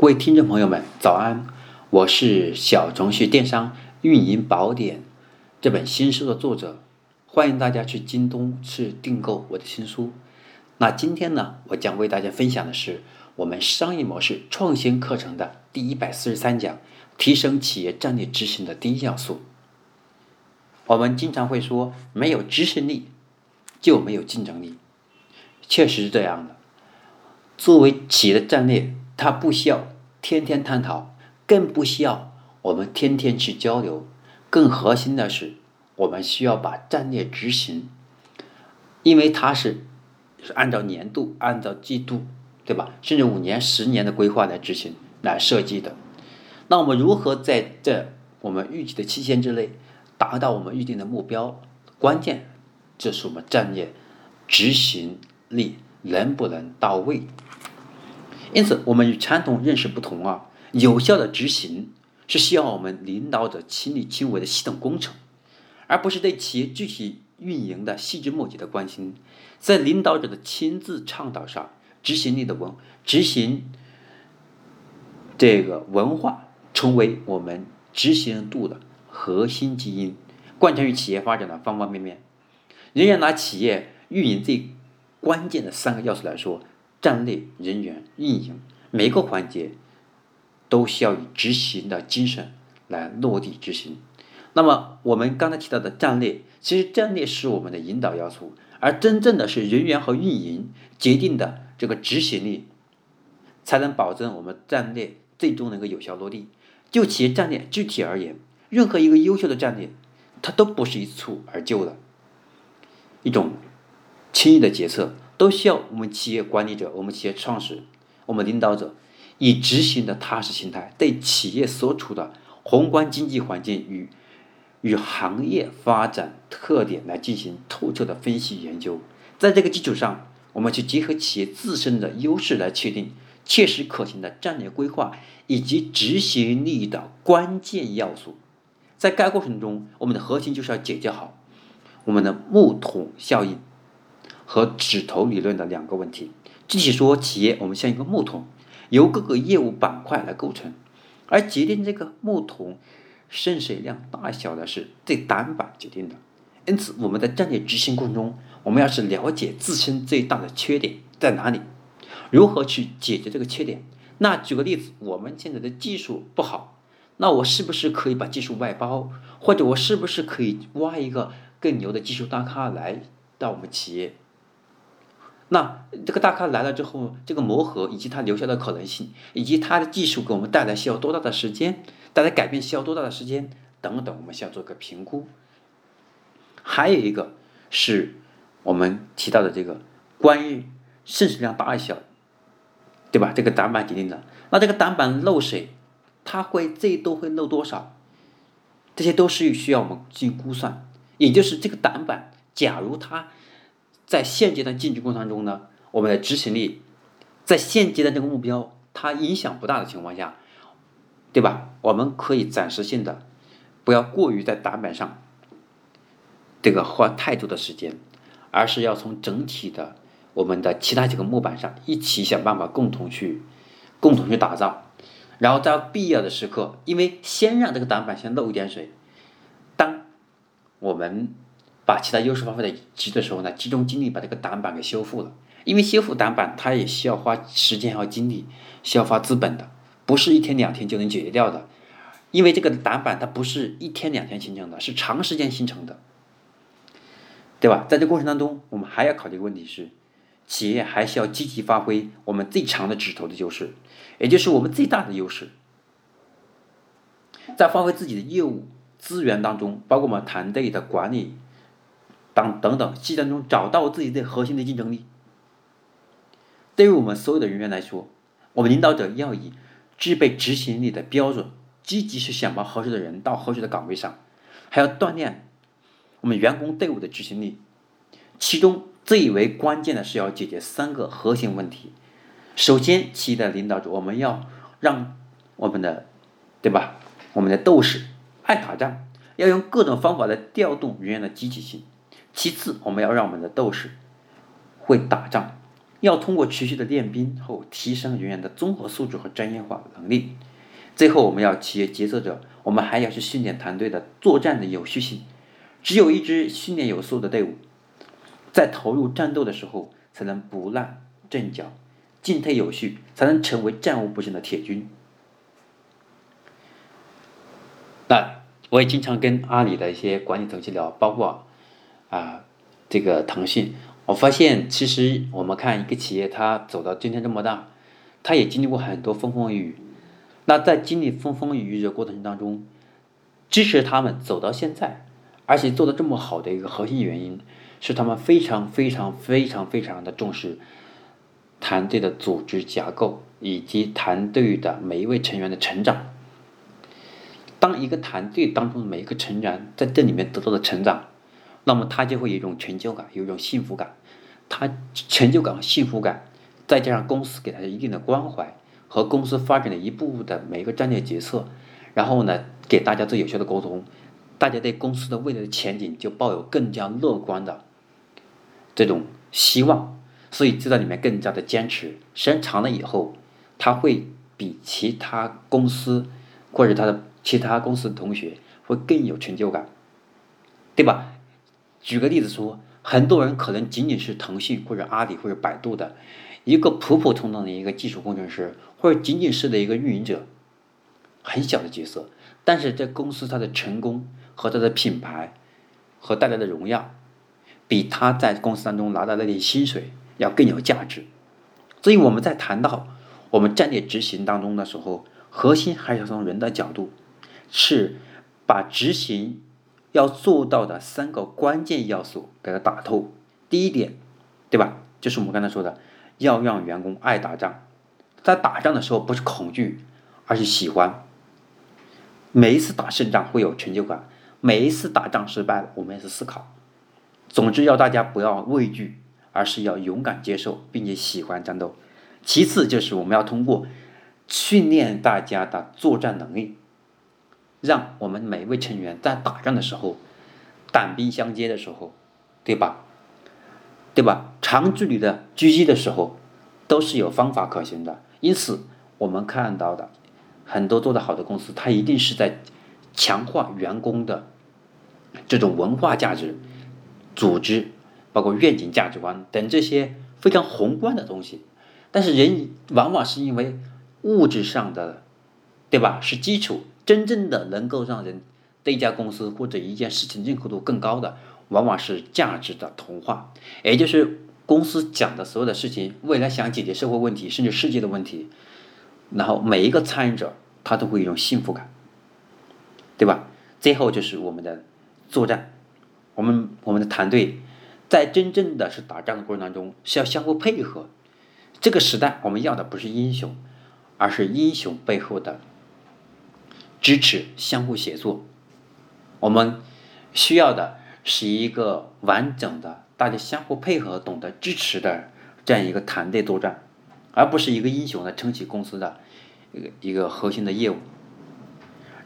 各位听众朋友们，早安！我是小程序电商运营宝典这本新书的作者，欢迎大家去京东去订购我的新书。那今天呢，我将为大家分享的是我们商业模式创新课程的第一百四十三讲：提升企业战略执行的第一要素。我们经常会说，没有执行力就没有竞争力，确实是这样的。作为企业的战略。它不需要天天探讨，更不需要我们天天去交流。更核心的是，我们需要把战略执行，因为它是是按照年度、按照季度，对吧？甚至五年、十年的规划来执行、来设计的。那我们如何在这我们预计的期限之内达到我们预定的目标？关键就是我们战略执行力能不能到位。因此，我们与传统认识不同啊。有效的执行是需要我们领导者亲力亲为的系统工程，而不是对企业具体运营的细枝末节的关心。在领导者的亲自倡导上，执行力的文执行这个文化成为我们执行度的核心基因，贯穿于企业发展的方方面面。仍然拿企业运营最关键的三个要素来说。战略、人员、运营，每个环节都需要以执行的精神来落地执行。那么，我们刚才提到的战略，其实战略是我们的引导要素，而真正的是人员和运营决定的这个执行力，才能保证我们战略最终能够有效落地。就企业战略具体而言，任何一个优秀的战略，它都不是一蹴而就的一种轻易的决策。都需要我们企业管理者、我们企业创始、我们领导者以执行的踏实心态，对企业所处的宏观经济环境与与行业发展特点来进行透彻的分析研究。在这个基础上，我们去结合企业自身的优势来确定切实可行的战略规划以及执行力的关键要素。在该过程中，我们的核心就是要解决好我们的木桶效应。和指头理论的两个问题，具体说，企业我们像一个木桶，由各个业务板块来构成，而决定这个木桶渗水量大小的是最单板决定的。因此，我们在战略执行过程中，我们要是了解自身最大的缺点在哪里，如何去解决这个缺点。那举个例子，我们现在的技术不好，那我是不是可以把技术外包，或者我是不是可以挖一个更牛的技术大咖来到我们企业？那这个大咖来了之后，这个磨合以及他留下的可能性，以及他的技术给我们带来需要多大的时间，带来改变需要多大的时间等等，我们需要做个评估。还有一个是我们提到的这个关于渗水量大小，对吧？这个挡板决定的。那这个挡板漏水，它会最多会漏多少？这些都是需要我们进行估算。也就是这个挡板，假如它。在现阶段进军过程当中呢，我们的执行力在现阶段这个目标它影响不大的情况下，对吧？我们可以暂时性的不要过于在挡板上这个花太多的时间，而是要从整体的我们的其他几个木板上一起想办法共同去共同去打造，然后在必要的时刻，因为先让这个挡板先漏一点水，当我们。把其他优势发挥在极的时候呢，集中精力把这个挡板给修复了。因为修复挡板，它也需要花时间和精力，需要花资本的，不是一天两天就能解决掉的。因为这个挡板它不是一天两天形成的，是长时间形成的，对吧？在这过程当中，我们还要考虑一个问题是，企业还需要积极发挥我们最长的指头的优势，也就是我们最大的优势，在发挥自己的业务资源当中，包括我们团队的管理。当等等，细当中找到自己最核心的竞争力。对于我们所有的人员来说，我们领导者要以具备执行力的标准，积极去选拔合适的人到合适的岗位上，还要锻炼我们员工队伍的执行力。其中最为关键的是要解决三个核心问题。首先，企业的领导者，我们要让我们的，对吧？我们的斗士爱打仗，要用各种方法来调动人员的积极性。其次，我们要让我们的斗士会打仗，要通过持续的练兵后，提升人员的综合素质和专业化能力。最后，我们要企业决策者，我们还要去训练团队的作战的有序性。只有一支训练有素的队伍，在投入战斗的时候，才能不乱阵脚，进退有序，才能成为战无不胜的铁军。那我也经常跟阿里的一些管理层去聊，包括啊这个腾讯，我发现其实我们看一个企业，它走到今天这么大，它也经历过很多风风雨雨。那在经历风风雨雨的过程当中，支持他们走到现在。而且做的这么好的一个核心原因，是他们非常非常非常非常的重视团队的组织架构以及团队的每一位成员的成长。当一个团队当中的每一个成员在这里面得到了成长，那么他就会有一种成就感，有一种幸福感。他成就感和幸福感，再加上公司给他一定的关怀和公司发展的一步步的每一个战略决策，然后呢，给大家做有效的沟通。大家对公司的未来的前景就抱有更加乐观的这种希望，所以就在里面更加的坚持。时间长了以后，他会比其他公司或者他的其他公司的同学会更有成就感，对吧？举个例子说，很多人可能仅仅是腾讯或者阿里或者百度的一个普普通通的一个技术工程师，或者仅仅是的一个运营者，很小的角色，但是在公司它的成功。和他的品牌和带来的荣耀，比他在公司当中拿到那点薪水要更有价值。所以我们在谈到我们战略执行当中的时候，核心还是要从人的角度，是把执行要做到的三个关键要素给它打透。第一点，对吧？就是我们刚才说的，要让员工爱打仗，在打仗的时候不是恐惧，而是喜欢。每一次打胜仗会有成就感。每一次打仗失败了，我们也是思考。总之，要大家不要畏惧，而是要勇敢接受，并且喜欢战斗。其次，就是我们要通过训练大家的作战能力，让我们每一位成员在打仗的时候，短兵相接的时候，对吧？对吧？长距离的狙击的时候，都是有方法可行的。因此，我们看到的很多做得好的公司，它一定是在。强化员工的这种文化价值、组织，包括愿景、价值观等这些非常宏观的东西。但是人往往是因为物质上的，对吧？是基础，真正的能够让人对一家公司或者一件事情认可度更高的，往往是价值的同化，也就是公司讲的所有的事情，未来想解决社会问题，甚至世界的问题，然后每一个参与者他都会有一种幸福感。对吧？最后就是我们的作战，我们我们的团队在真正的是打仗的过程当中是要相互配合。这个时代我们要的不是英雄，而是英雄背后的支持、相互协作。我们需要的是一个完整的、大家相互配合、懂得支持的这样一个团队作战，而不是一个英雄来撑起公司的一个一个核心的业务。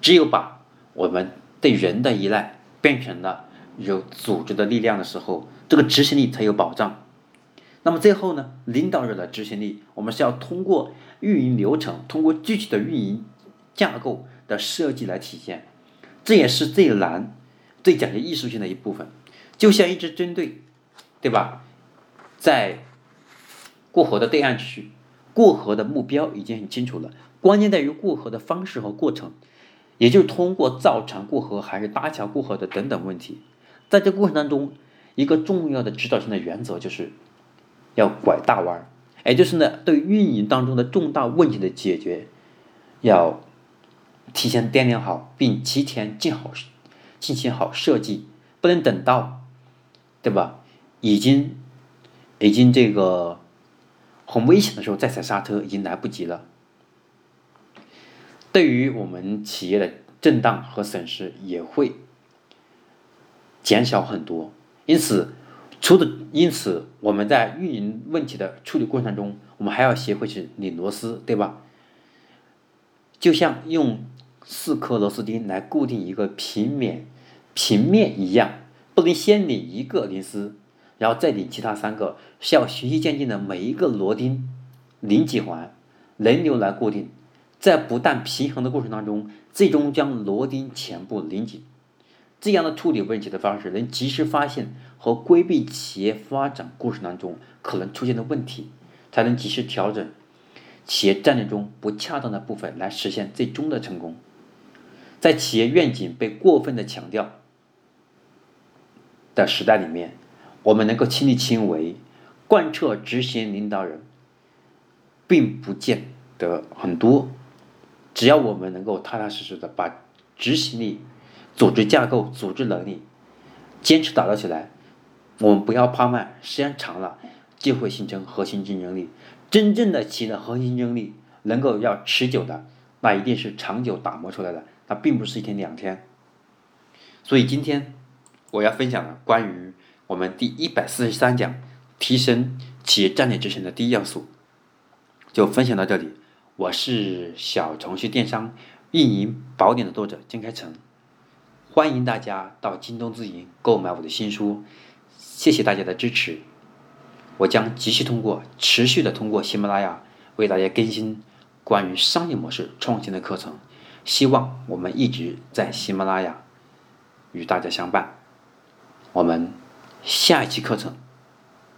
只有把我们对人的依赖变成了有组织的力量的时候，这个执行力才有保障。那么最后呢，领导者的执行力，我们是要通过运营流程，通过具体的运营架构的设计来体现。这也是最难、最讲究艺术性的一部分。就像一支军队，对吧？在过河的对岸区，过河的目标已经很清楚了，关键在于过河的方式和过程。也就是通过造船过河还是搭桥过河的等等问题，在这过程当中，一个重要的指导性的原则就是要拐大弯儿，也就是呢，对运营当中的重大问题的解决，要提前掂量好，并提前进好进行好设计，不能等到，对吧？已经已经这个很危险的时候再踩刹车，已经来不及了。对于我们企业的震荡和损失也会减少很多，因此，除了因此，我们在运营问题的处理过程中，我们还要学会去拧螺丝，对吧？就像用四颗螺丝钉来固定一个平面平面一样，不能先拧一个螺丝，然后再拧其他三个需要循序渐进的每一个螺钉、拧几环轮流来固定，在不断平衡的过程当中，最终将螺钉全部拧紧。这样的处理问题的方式，能及时发现和规避企业发展过程当中可能出现的问题，才能及时调整企业战略中不恰当的部分，来实现最终的成功。在企业愿景被过分的强调的时代里面。我们能够亲力亲为贯彻执行领导人，并不见得很多。只要我们能够踏踏实实的把执行力、组织架构、组织能力坚持打造起来，我们不要怕慢，时间长了就会形成核心竞争力。真正的企业的核心竞争力能够要持久的，那一定是长久打磨出来的，那并不是一天两天。所以今天我要分享的关于。我们第一百四十三讲，提升企业战略执行的第一要素，就分享到这里。我是小程序电商运营宝典的作者金开成，欢迎大家到京东自营购买我的新书。谢谢大家的支持，我将继续通过持续的通过喜马拉雅为大家更新关于商业模式创新的课程。希望我们一直在喜马拉雅与大家相伴。我们。下一期课程，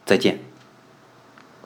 再见。